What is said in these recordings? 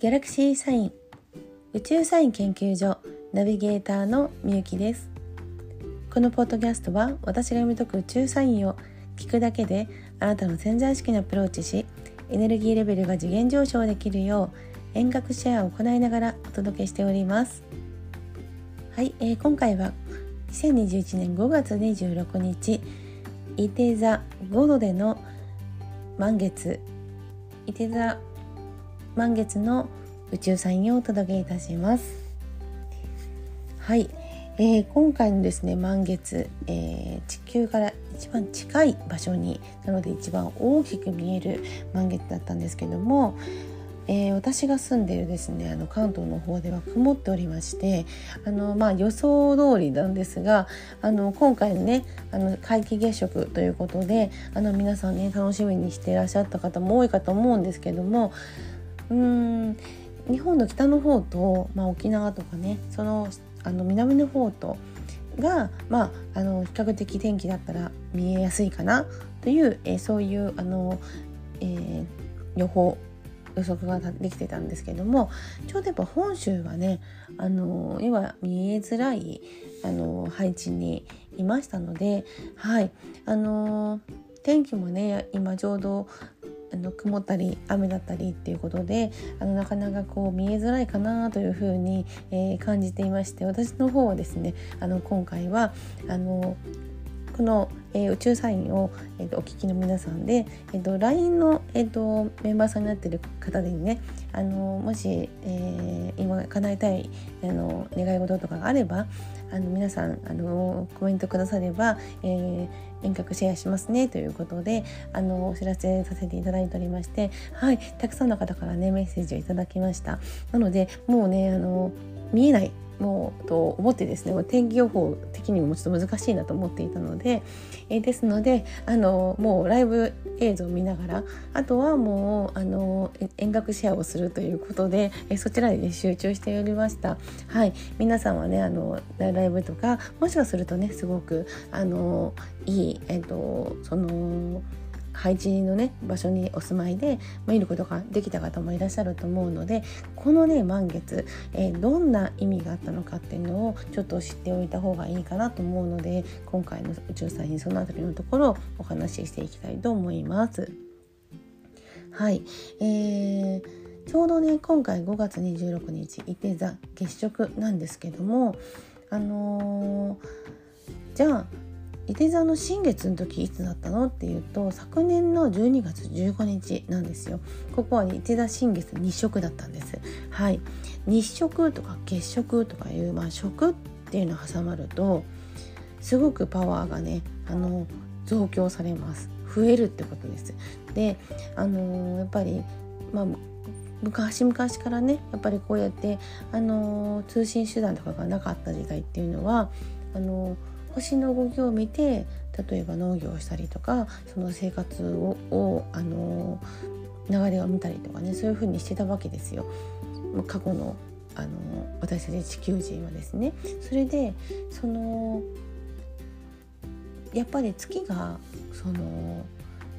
ギャラクシーサイン。宇宙サイン研究所。ナビゲーターのみゆきです。このポッドキャストは私が読み解く宇宙サインを聞くだけであなたの潜在意識にアプローチしエネルギーレベルが次元上昇できるよう遠隔シェアを行いながらお届けしております。はい、えー、今回は2021年5月26日伊手座5度での満月。伊手座満月の宇宙サインをお届けいたします。はい、えー、今回のですね満月、えー、地球から一番近い場所になので一番大きく見える満月だったんですけどもえー、私が住んでいるですねあの関東の方では曇っておりましてあの、まあ、予想通りなんですがあの今回のねあの皆既月食ということであの皆さんね楽しみにしていらっしゃった方も多いかと思うんですけどもうん。日本の北の方と、まあ、沖縄とかねそのあの南の方とが、まあ、あの比較的天気だったら見えやすいかなという、えー、そういうあの、えー、予報予測ができてたんですけどもちょうどやっぱ本州はねあの要は見えづらいあの配置にいましたのではい。あの天気もね今ちょうどあの曇ったり雨だったりっていうことであのなかなかこう見えづらいかなというふうに、えー、感じていまして私の方はですねあの今回はあのこの、えー、宇宙サインを、えーと、お聞きの皆さんで、えーと、LINE の、えーと、メンバーさんになってる方でねあのもし、えー、今叶えたいあの願い事とかがあればあの皆さんあのコメントくだされば、えー、遠隔シェアしますねということであのお知らせさせていただいておりましてはいたくさんの方からねメッセージをいただきました。なのでもうねあの見えないもうと思ってですね天気予報的にもちょっと難しいなと思っていたので、え、ですのであのもうライブ映像を見ながらあとはもうあの遠隔シェアをするということで、え、そちらに、ね、集中しておりました。はい皆さんはねあのライブとかもしかするとねすごくあのいい、えーとその配置のね場所にお住まいで見ることができた方もいらっしゃると思うのでこのね満月、えー、どんな意味があったのかっていうのをちょっと知っておいた方がいいかなと思うので今回の宇宙サインその辺りのところをお話ししていきたいと思います。はい、えーちょうどね今回5月26日いて座月食なんですけどもあのー、じゃあ伊手座の新月の時いつだったの？っていうと昨年の12月15日なんですよ。ここは伊手座新月日食だったんです。はい。日食とか月食とかいう、まあ、食っていうのを挟まるとすごくパワーがねあの増強されます。増えるってことです。であのー、やっぱりまあ昔々からねやっぱりこうやって、あのー、通信手段とかがなかった時代っていうのはあのー星の動きを見て例えば農業をしたりとかその生活ををあの流れを見たりとかねそういう風にしてたわけですよ。過去のあの私たち地球人はですねそれでそのやっぱり月がその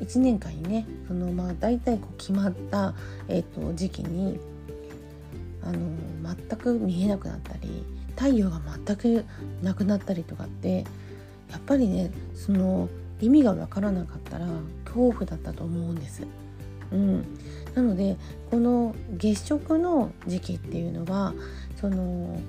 1年間にねそのまあ大体こう決まった、えーと時期にあの全く見えなくなったり太陽が全くなくなったりとかってやっぱりねその意味が分からなかったら恐怖だったと思うんです。うん、なのでこの月食の時期っていうのはその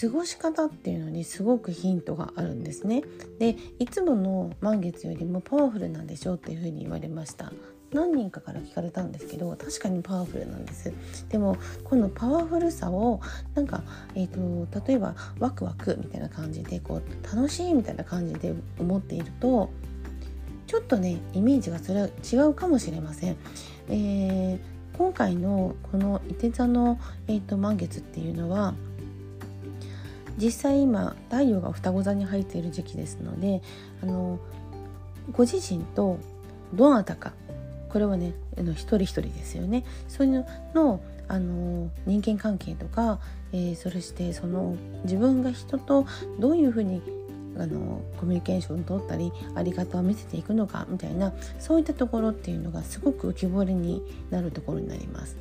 過ごし方っていうのにすごくヒントがあるんですね。でいつもの満月よりもパワフルなんでしょうっていうふうに言われました。何人かから聞かれたんですけど確かにパワフルなんですでもこのパワフルさをなんか、えーと、例えばワクワクみたいな感じでこう楽しいみたいな感じで思っているとちょっとねイメージがそれは違うかもしれません。えー、今回のこの伊手座の、えーと、満月っていうのは実際今太陽が双子座に入っている時期ですのであのご自身とどなたかこれはねあの一人一人ですよねそういうのあの人間関係とか、えー、それしてその自分が人とどういうふうにあのコミュニケーションを取ったりあり方を見せていくのかみたいなそういったところっていうのがすごく浮き彫りになるところになります。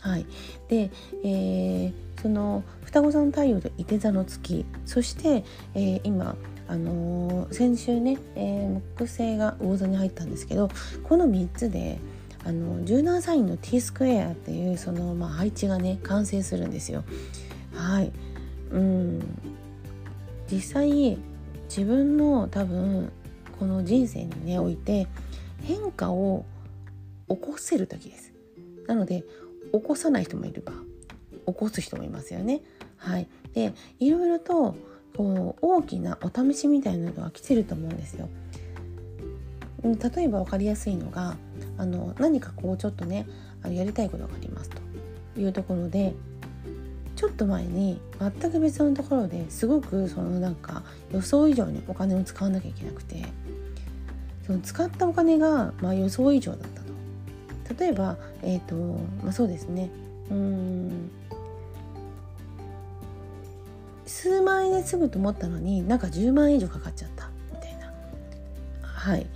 はい、で、えー、その双子座の太陽と伊手座の月そして、えー、今あのー、先週ね、えー、木星が魚座に入ったんですけどこの3つであの17サインの T スクエアっていうその、まあ、配置がね完成するんですよ。はいうん実際自分の多分この人生にねおいて変化を起こせる時です。なので起こさない人もいれば起こす人もいますよね。はい、でいろいろとこう大きなお試しみたいなのが来てると思うんですよ。例えば分かりやすいのがあの何かこうちょっとねあのやりたいことがありますというところでちょっと前に全く別のところですごくそのなんか予想以上にお金を使わなきゃいけなくてその使ったお金がまあ予想以上だったと例えばえ、ー、とまあそうですねうん数万円で済むと思ったのになんか10万円以上かかっちゃったみたいな。はい。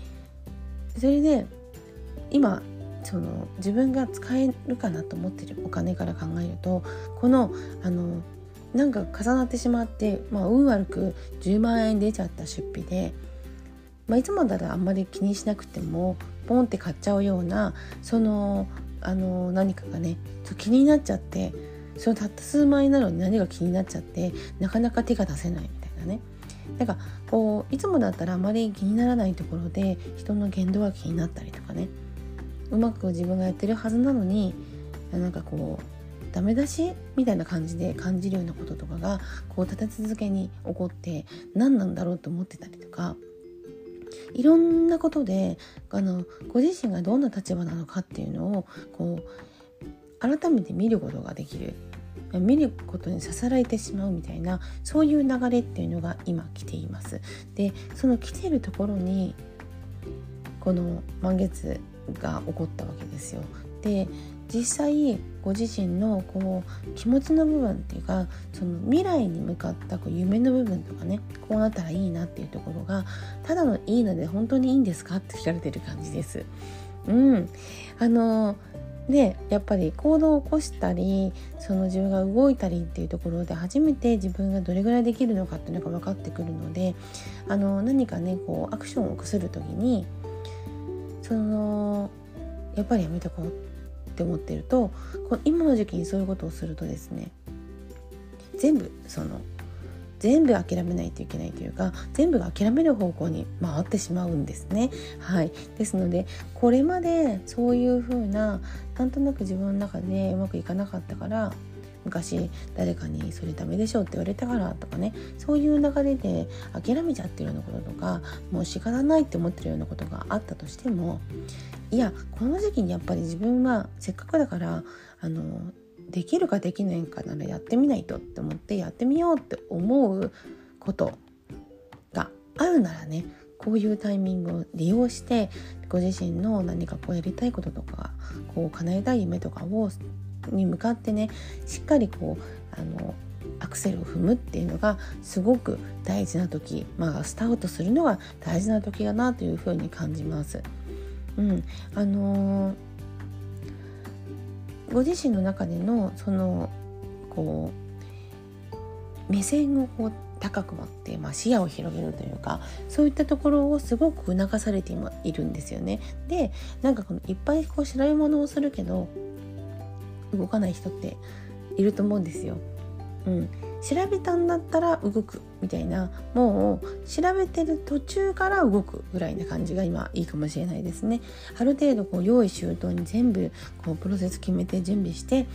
それで今その自分が使えるかなと思ってるお金から考えるとこのあのなんか重なってしまって、まあ、運悪く10万円出ちゃった出費で、まあ、いつもだらあんまり気にしなくてもポンって買っちゃうようなそのあの何かがね気になっちゃってそのたった数万円なのに何が気になっちゃってなかなか手が出せないみたいなね。なんかこういつもだったらあまり気にならないところで人の言動が気になったりとかねうまく自分がやってるはずなのになんかこうダメ出しみたいな感じで感じるようなこととかがこう立て続けに起こって何なんだろうと思ってたりとかいろんなことであのご自身がどんな立場なのかっていうのをこう改めて見ることができる見ることにささられてしまうみたいなそういう流れっていうのが今来ています。でその来てるところにこの満月が起こったわけですよ。で実際ご自身のこう気持ちの部分っていうかその未来に向かったこう夢の部分とかねこうなったらいいなっていうところがただのいいので本当にいいんですかって聞かれてる感じです。うん、あのでやっぱり行動を起こしたりその自分が動いたりっていうところで初めて自分がどれぐらいできるのかっていうのが分かってくるのであの何かねこうアクションを起こする時にそのやっぱりやめとこうって思ってるとこの今の時期にそういうことをするとですね全部その全部諦めないといけないというか全部が諦める方向に回ってしまうんですね。はい、ですのでこれまでそういう風ななんとなく自分の中でうまくいかなかったから昔誰かに「それダメでしょ」って言われたからとかねそういう流れで諦めちゃってるようなこととかもう仕方ないって思ってるようなことがあったとしてもいやこの時期にやっぱり自分はせっかくだからあのできるかできないかならやってみないとって思ってやってみようって思うことがあるならねこういうタイミングを利用してご自身の何かこうやりたいこととかこう叶えたい夢とかをに向かってねしっかりこうあのアクセルを踏むっていうのがすごく大事な時まあスタートするのが大事な時だなというふうに感じます。うん、あのーご自身の中でのそのこう目線をこう高く持って、まあ、視野を広げるというかそういったところをすごく促されているんですよね。でなんかこのいっぱいこう調べ物をするけど動かない人っていると思うんですよ。うん、調べたんだったら動くみたいな。もう調べてる途中から動くぐらいな感じが今いいかもしれないですね。ある程度こう用意周到に全部こうプロセス決めて準備して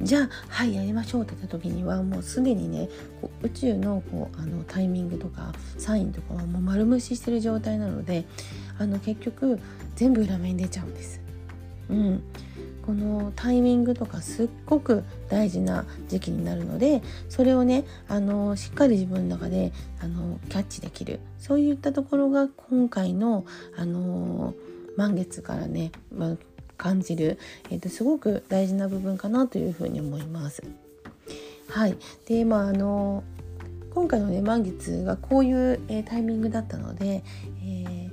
じゃあはいやりましょうって言った時にはもうすでにねこう宇宙のこうあのタイミングとかサインとかはもう丸無視してる状態なのであの結局全部裏面に出ちゃうんです。うん。このタイミングとかすっごく大事な時期になるのでそれをねあのしっかり自分の中であのキャッチできるそういったところが今回のあの満月からね、まあ、感じる、えーと、すごく大事な部分かなというふうに思います。はいでまああの今回のね満月がこういう、えー、タイミングだったので、えー、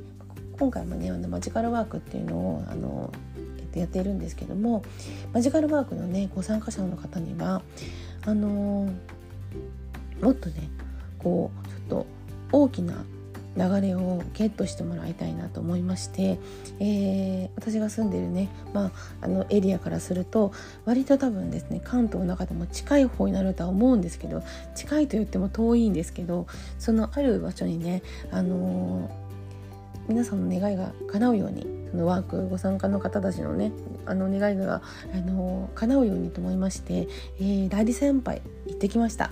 今回もねあのマジカルワークっていうのをあのでやっているんですけどもマジカルワークのねご参加者の方にはあのー、もっとねこうちょっと大きな流れをゲットしてもらいたいなと思いまして、えー、私が住んでるね、まあ、あのエリアからすると割と多分ですね関東の中でも近い方になるとは思うんですけど近いと言っても遠いんですけどそのある場所にね、あのー、皆さんの願いが叶うようにそのワークご参加の方たちのねあの願いが、あの、叶うようにと思いまして、えー、代理先輩行ってきました。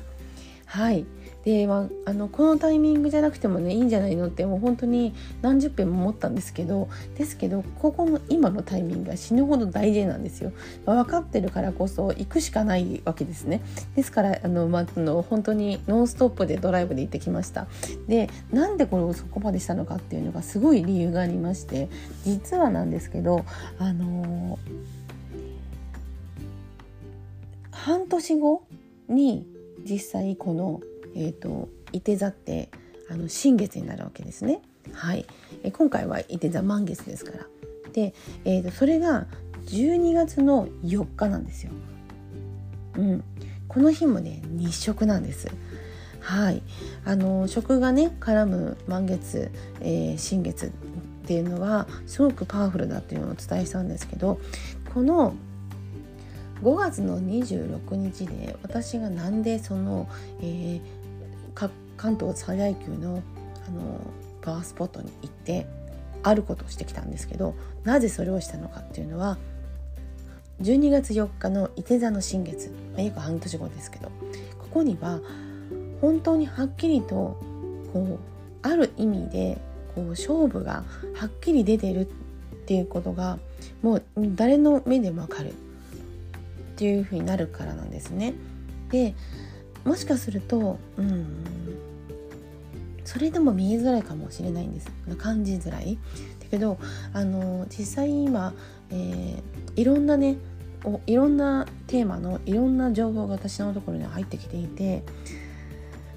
はいで、あ、のこのタイミングじゃなくてもねいいんじゃないのってもう本当に何十遍も思ったんですけどですけどここの今のタイミングは死ぬほど大事なんですよ、分かってるからこそ行くしかないわけですね。ですからあの、まあ、の本当にノンストップでドライブで行ってきました。でなんでこれをそこまでしたのかっていうのがすごい理由がありまして実はなんですけどあの半年後に実際このえーと、いて座ってあの新月になるわけですね。はい、え今回はいて座満月ですから。で、えーと、それが12月の4日なんですよ。うん、この日もね日食なんです。はい、あの食がね絡む満月、えー、新月っていうのはすごくパワフルだっていうのをお伝えしたんですけどこの5月の26日で私がなんでその、えー、関東最大級のあのパワースポットに行ってあることをしてきたんですけどなぜそれをしたのかっていうのは12月4日の伊手座の新月、まあ、約半年後ですけどここには本当にはっきりとこうある意味でこう勝負がはっきり出てるっていうことがもう誰の目でもわかるっていうふうになるからなんですね。でもしかするとうんそれでも見えづらいかもしれないんです。感じづらい。だけどあの実際今、えー、いろんなねおいろんなテーマのいろんな情報が私のところに入ってきていて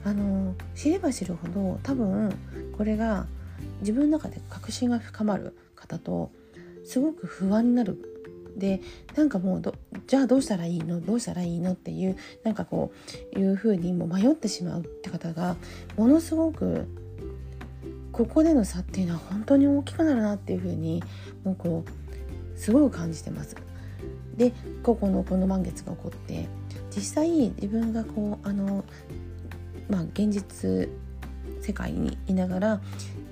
あの知れば知るほど多分これが自分の中で確信が深まる方とすごく不安になるでなんかもうじゃあどうしたらいいの？どうしたらいいの？っていうなんかこういうふうにも迷ってしまうって方がものすごくここでの差っていうのは本当に大きくなるなっていうふうにもうこうすごく感じてます。でここのこの満月が起こって実際自分がこうあのまあ現実世界にいながら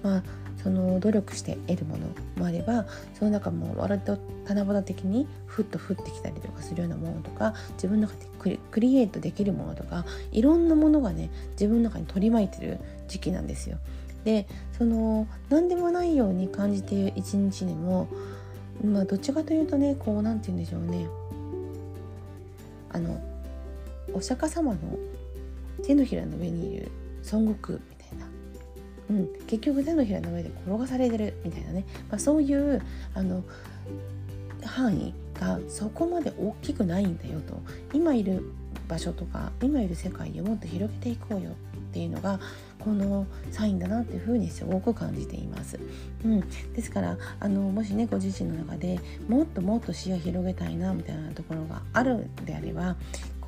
まあその努力して得るものもあればその中も割と七夕的にふっと降ってきたりとかするようなものとか自分の中でクリエイトできるものとかいろんなものがね自分の中に取り巻いてる時期なんですよ。でその何でもないように感じている一日でもまあどっちかというとねこう何て言うんでしょうねあのお釈迦様の手のひらの上にいる孫悟空みうん、結局手のひらの上で転がされてるみたいなね、まあ、そういうあの範囲がそこまで大きくないんだよと。今いる場所とか今いる世界をもっと広げていこうよっていうのがこのサインだなっていうふうにすごく感じています。うん、ですからあのもしねご自身の中でもっともっと視野広げたいなみたいなところがあるんであれば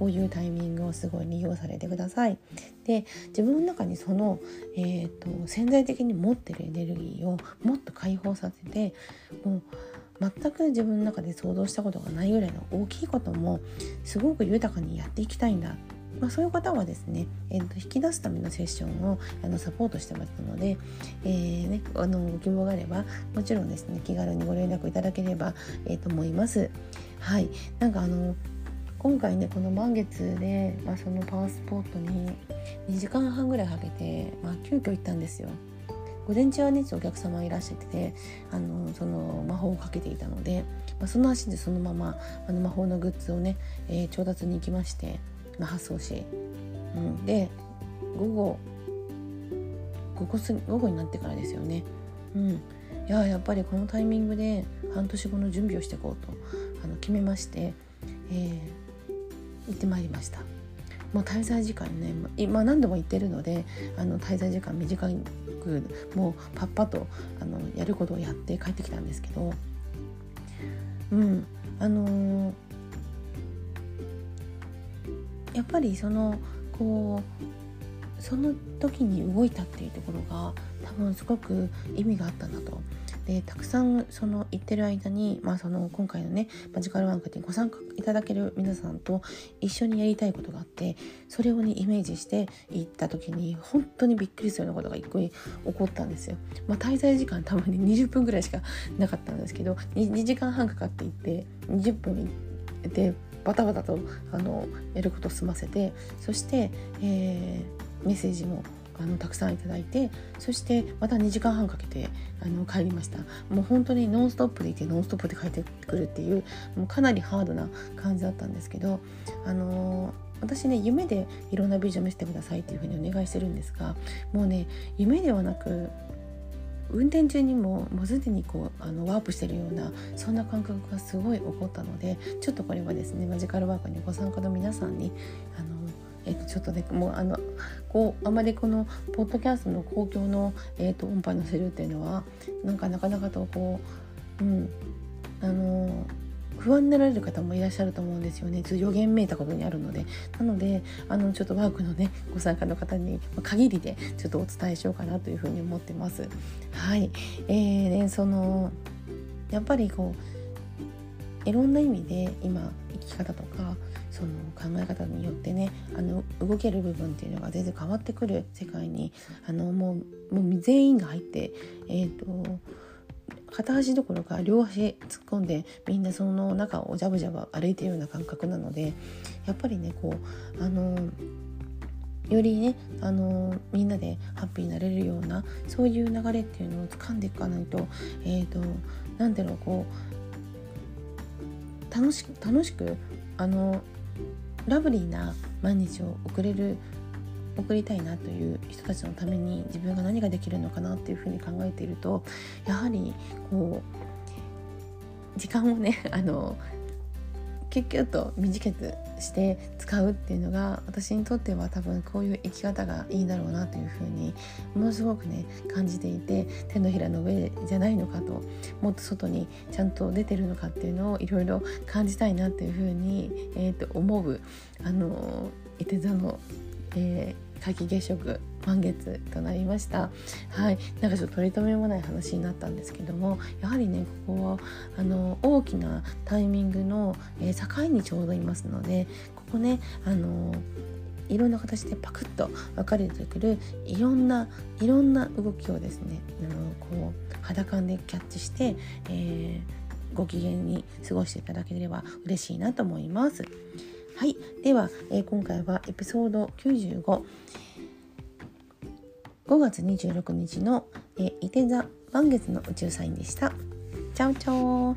こういうタイミングをすごい利用されてください。で自分の中にその、えーと、潜在的に持ってるエネルギーをもっと解放させてもう全く自分の中で想像したことがないぐらいの大きいこともすごく豊かにやっていきたいんだまあ、そういう方はですね、えー、と引き出すためのセッションをあのサポートしてますので、えーね、あのご希望があればもちろんですね気軽にご連絡いただければ、えー、と思います。はいなんかあの今回ねこの満月で、まあ、そのパワースポットに2時間半ぐらいかけて、まあ、急遽行ったんですよ。午前中はねお客様いらっしゃっててあのその魔法をかけていたので、まあ、その足でそのままあの魔法のグッズをね、えー、調達に行きましてまあ、発送し、うん、で午後午後す午後になってからですよね。うん、いややっぱりこのタイミングで半年後の準備をしていこうとあの決めまして、えー、行ってまいりました。もう滞在時間ね今何度も言ってるのであの滞在時間短くもうパッパとあのやることをやって帰ってきたんですけどうんあのー、やっぱりそのこうその時に動いたっていうところが多分すごく意味があったんだとでたくさんその行ってる間に、まあ、その今回のねマジカルワンクにご参加いただける皆さんと一緒にやりたいことがあってそれをねイメージして行った時に本当にびっくりするようなことが一個起こったんですよ。まあ、滞在時間たまに20分ぐらいしかなかったんですけど 2, 2時間半かかって行って20分行ってバタバタとあのやること済ませてそして、えー、メッセージもあのたくさんいただいてそしてまた2時間半かけてあの帰りました。もう本当にノンストップでいてノンストップで帰ってくるっていうもうかなりハードな感じだったんですけどあの私ね夢でいろんなビジョン見せてくださいっていうふうにお願いしてるんですがもうね夢ではなく運転中にももうすでにこうあのワープしてるようなそんな感覚がすごい起こったのでちょっとこれはですねマジカルワークにご参加の皆さんにあのえっと、ちょっとねもうあのこうあまりこのポッドキャストの公共の、えっと、音波のせるっていうのはなんかなかなかとこううんあの不安になられる方もいらっしゃると思うんですよね。ちょっと予言めいたことにあるので。なので、あの、ちょっとワークのね、ご参加の方に限りでちょっとお伝えしようかなというふうに思ってます。はい。えー、ね、その、やっぱりこう、いろんな意味で今、生き方とか、その考え方によってねあの動ける部分っていうのが全然変わってくる世界にあのもうもう全員が入ってえっ、ー、と片足どころか両足突っ込んでみんなその中をジャブジャブ歩いてるような感覚なのでやっぱりねこうあのよりねあのみんなでハッピーになれるようなそういう流れっていうのを掴んでいかないとえっ、ー、と何だろうこう楽しく楽しくあのラブリーな毎日を送れる送りたいなという人たちのために自分が何ができるのかなっていうふうに考えているとやはりこう時間をねあのキュッキュッと短くして使うっていうのが私にとっては多分こういう生き方がいいだろうなというふうにものすごくね感じていて手のひらの上じゃないのかともっと外にちゃんと出てるのかっていうのをいろいろ感じたいなっていうふうに、えー、と思うあのいて座の、えー皆既月食満月となりました。はい。なんかちょっと取り留めもない話になったんですけどもやはりねここはあの大きなタイミングの、えー、境にちょうどいますのでここねあのいろんな形でパクッと分かれてくるいろんないろんな動きをですねあのこう肌感でキャッチして、えー、ご機嫌に過ごしていただければ嬉しいなと思います。はい、では、えー、今回はエピソード95 5月26日の、えー、伊手座満月の宇宙サインでした。チャオチャオ